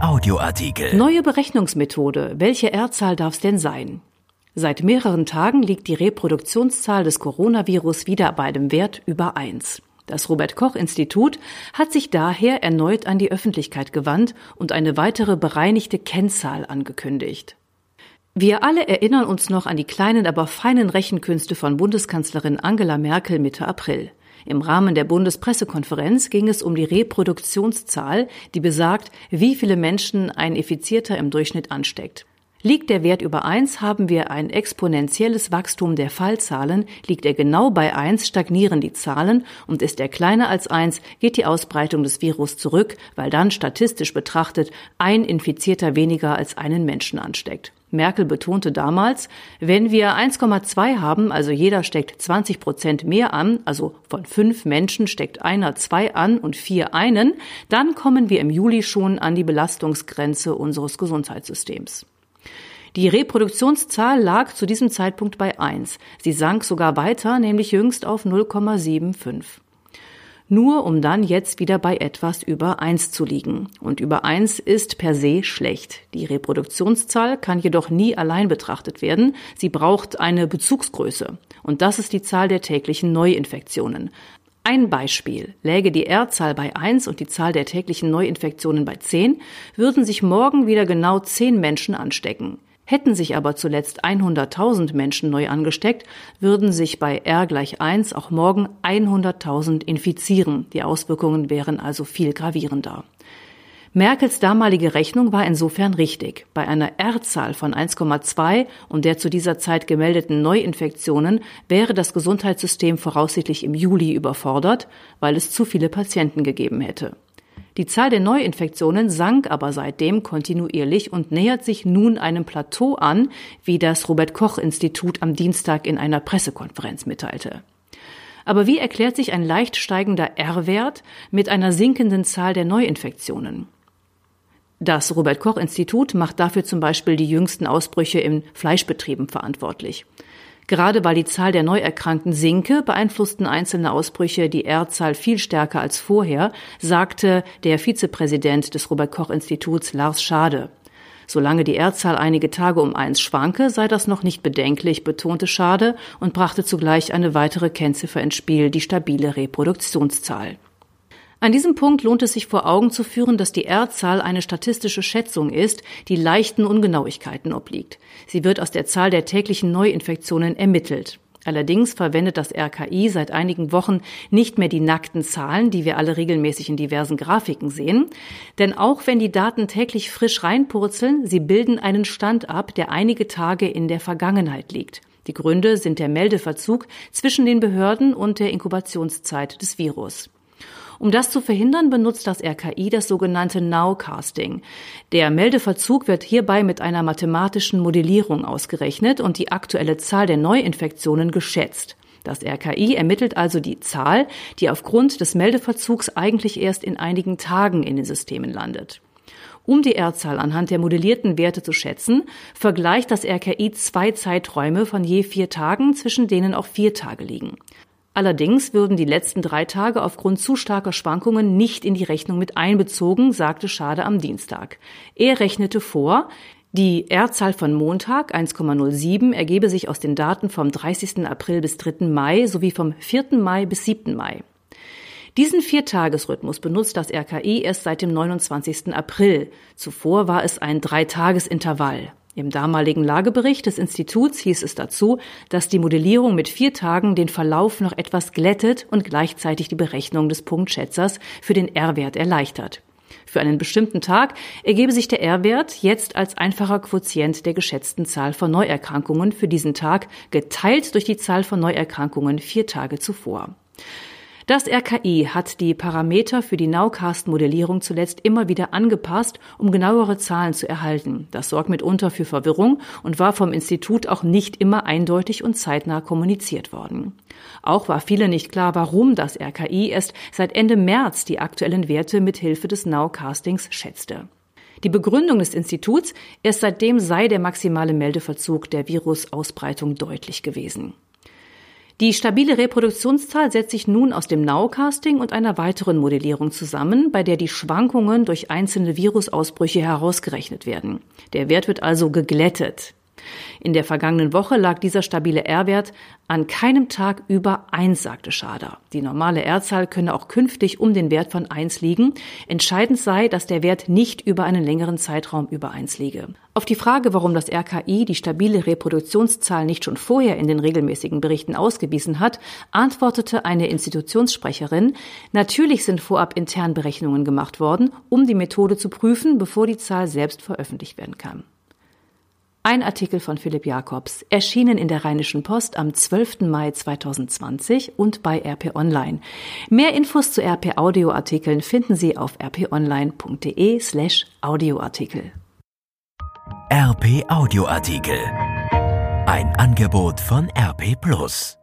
Audioartikel. Neue Berechnungsmethode. Welche R-Zahl darf es denn sein? Seit mehreren Tagen liegt die Reproduktionszahl des Coronavirus wieder bei einem Wert über eins. Das Robert Koch Institut hat sich daher erneut an die Öffentlichkeit gewandt und eine weitere bereinigte Kennzahl angekündigt. Wir alle erinnern uns noch an die kleinen, aber feinen Rechenkünste von Bundeskanzlerin Angela Merkel Mitte April. Im Rahmen der Bundespressekonferenz ging es um die Reproduktionszahl, die besagt, wie viele Menschen ein Effizierter im Durchschnitt ansteckt. Liegt der Wert über eins, haben wir ein exponentielles Wachstum der Fallzahlen. Liegt er genau bei eins, stagnieren die Zahlen und ist er kleiner als eins, geht die Ausbreitung des Virus zurück, weil dann statistisch betrachtet ein Infizierter weniger als einen Menschen ansteckt. Merkel betonte damals, wenn wir 1,2 haben, also jeder steckt 20 Prozent mehr an, also von fünf Menschen steckt einer zwei an und vier einen, dann kommen wir im Juli schon an die Belastungsgrenze unseres Gesundheitssystems. Die Reproduktionszahl lag zu diesem Zeitpunkt bei 1. Sie sank sogar weiter, nämlich jüngst auf 0,75. Nur um dann jetzt wieder bei etwas über 1 zu liegen. Und über 1 ist per se schlecht. Die Reproduktionszahl kann jedoch nie allein betrachtet werden. Sie braucht eine Bezugsgröße. Und das ist die Zahl der täglichen Neuinfektionen. Ein Beispiel. Läge die R-Zahl bei 1 und die Zahl der täglichen Neuinfektionen bei 10, würden sich morgen wieder genau 10 Menschen anstecken. Hätten sich aber zuletzt 100.000 Menschen neu angesteckt, würden sich bei R gleich 1 auch morgen 100.000 infizieren. Die Auswirkungen wären also viel gravierender. Merkels damalige Rechnung war insofern richtig. Bei einer R-Zahl von 1,2 und der zu dieser Zeit gemeldeten Neuinfektionen wäre das Gesundheitssystem voraussichtlich im Juli überfordert, weil es zu viele Patienten gegeben hätte. Die Zahl der Neuinfektionen sank aber seitdem kontinuierlich und nähert sich nun einem Plateau an, wie das Robert Koch Institut am Dienstag in einer Pressekonferenz mitteilte. Aber wie erklärt sich ein leicht steigender R-Wert mit einer sinkenden Zahl der Neuinfektionen? Das Robert Koch Institut macht dafür zum Beispiel die jüngsten Ausbrüche in Fleischbetrieben verantwortlich. Gerade weil die Zahl der Neuerkrankten sinke, beeinflussten einzelne Ausbrüche die R-Zahl viel stärker als vorher, sagte der Vizepräsident des Robert Koch Instituts Lars Schade. Solange die R-Zahl einige Tage um eins schwanke, sei das noch nicht bedenklich, betonte Schade und brachte zugleich eine weitere Kennziffer ins Spiel, die stabile Reproduktionszahl. An diesem Punkt lohnt es sich vor Augen zu führen, dass die R-Zahl eine statistische Schätzung ist, die leichten Ungenauigkeiten obliegt. Sie wird aus der Zahl der täglichen Neuinfektionen ermittelt. Allerdings verwendet das RKI seit einigen Wochen nicht mehr die nackten Zahlen, die wir alle regelmäßig in diversen Grafiken sehen. Denn auch wenn die Daten täglich frisch reinpurzeln, sie bilden einen Stand ab, der einige Tage in der Vergangenheit liegt. Die Gründe sind der Meldeverzug zwischen den Behörden und der Inkubationszeit des Virus. Um das zu verhindern, benutzt das RKI das sogenannte Nowcasting. Der Meldeverzug wird hierbei mit einer mathematischen Modellierung ausgerechnet und die aktuelle Zahl der Neuinfektionen geschätzt. Das RKI ermittelt also die Zahl, die aufgrund des Meldeverzugs eigentlich erst in einigen Tagen in den Systemen landet. Um die R-Zahl anhand der modellierten Werte zu schätzen, vergleicht das RKI zwei Zeiträume von je vier Tagen, zwischen denen auch vier Tage liegen. Allerdings würden die letzten drei Tage aufgrund zu starker Schwankungen nicht in die Rechnung mit einbezogen, sagte Schade am Dienstag. Er rechnete vor, die R-Zahl von Montag 1,07 ergebe sich aus den Daten vom 30. April bis 3. Mai sowie vom 4. Mai bis 7. Mai. Diesen Viertagesrhythmus benutzt das RKI erst seit dem 29. April. Zuvor war es ein Dreitagesintervall. Im damaligen Lagebericht des Instituts hieß es dazu, dass die Modellierung mit vier Tagen den Verlauf noch etwas glättet und gleichzeitig die Berechnung des Punktschätzers für den R-Wert erleichtert. Für einen bestimmten Tag ergebe sich der R-Wert jetzt als einfacher Quotient der geschätzten Zahl von Neuerkrankungen für diesen Tag geteilt durch die Zahl von Neuerkrankungen vier Tage zuvor. Das RKI hat die Parameter für die Nowcast-Modellierung zuletzt immer wieder angepasst, um genauere Zahlen zu erhalten. Das sorgt mitunter für Verwirrung und war vom Institut auch nicht immer eindeutig und zeitnah kommuniziert worden. Auch war viele nicht klar, warum das RKI erst seit Ende März die aktuellen Werte mit Hilfe des Nowcastings schätzte. Die Begründung des Instituts, erst seitdem sei der maximale Meldeverzug der Virusausbreitung deutlich gewesen. Die stabile Reproduktionszahl setzt sich nun aus dem Nowcasting und einer weiteren Modellierung zusammen, bei der die Schwankungen durch einzelne Virusausbrüche herausgerechnet werden. Der Wert wird also geglättet. In der vergangenen Woche lag dieser stabile R-Wert an keinem Tag über 1, sagte Schader. Die normale R-Zahl könne auch künftig um den Wert von 1 liegen. Entscheidend sei, dass der Wert nicht über einen längeren Zeitraum über 1 liege. Auf die Frage, warum das RKI die stabile Reproduktionszahl nicht schon vorher in den regelmäßigen Berichten ausgewiesen hat, antwortete eine Institutionssprecherin, natürlich sind vorab intern Berechnungen gemacht worden, um die Methode zu prüfen, bevor die Zahl selbst veröffentlicht werden kann. Ein Artikel von Philipp Jakobs, erschienen in der Rheinischen Post am 12. Mai 2020 und bei RP Online. Mehr Infos zu RP Audioartikeln finden Sie auf rponline.de slash Audioartikel. RP Audioartikel. Ein Angebot von RP Plus.